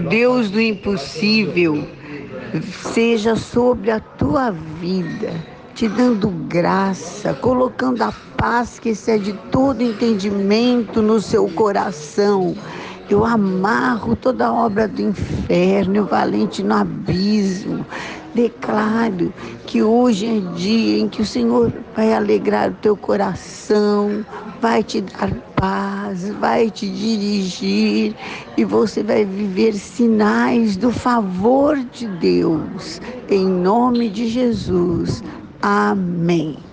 Deus do impossível, seja sobre a tua vida, te dando graça, colocando a paz que excede todo entendimento no seu coração. Eu amarro toda obra do inferno, valente no abismo. Declaro que hoje é dia em que o Senhor vai alegrar o teu coração, vai te dar paz, vai te dirigir e você vai viver sinais do favor de Deus. Em nome de Jesus. Amém.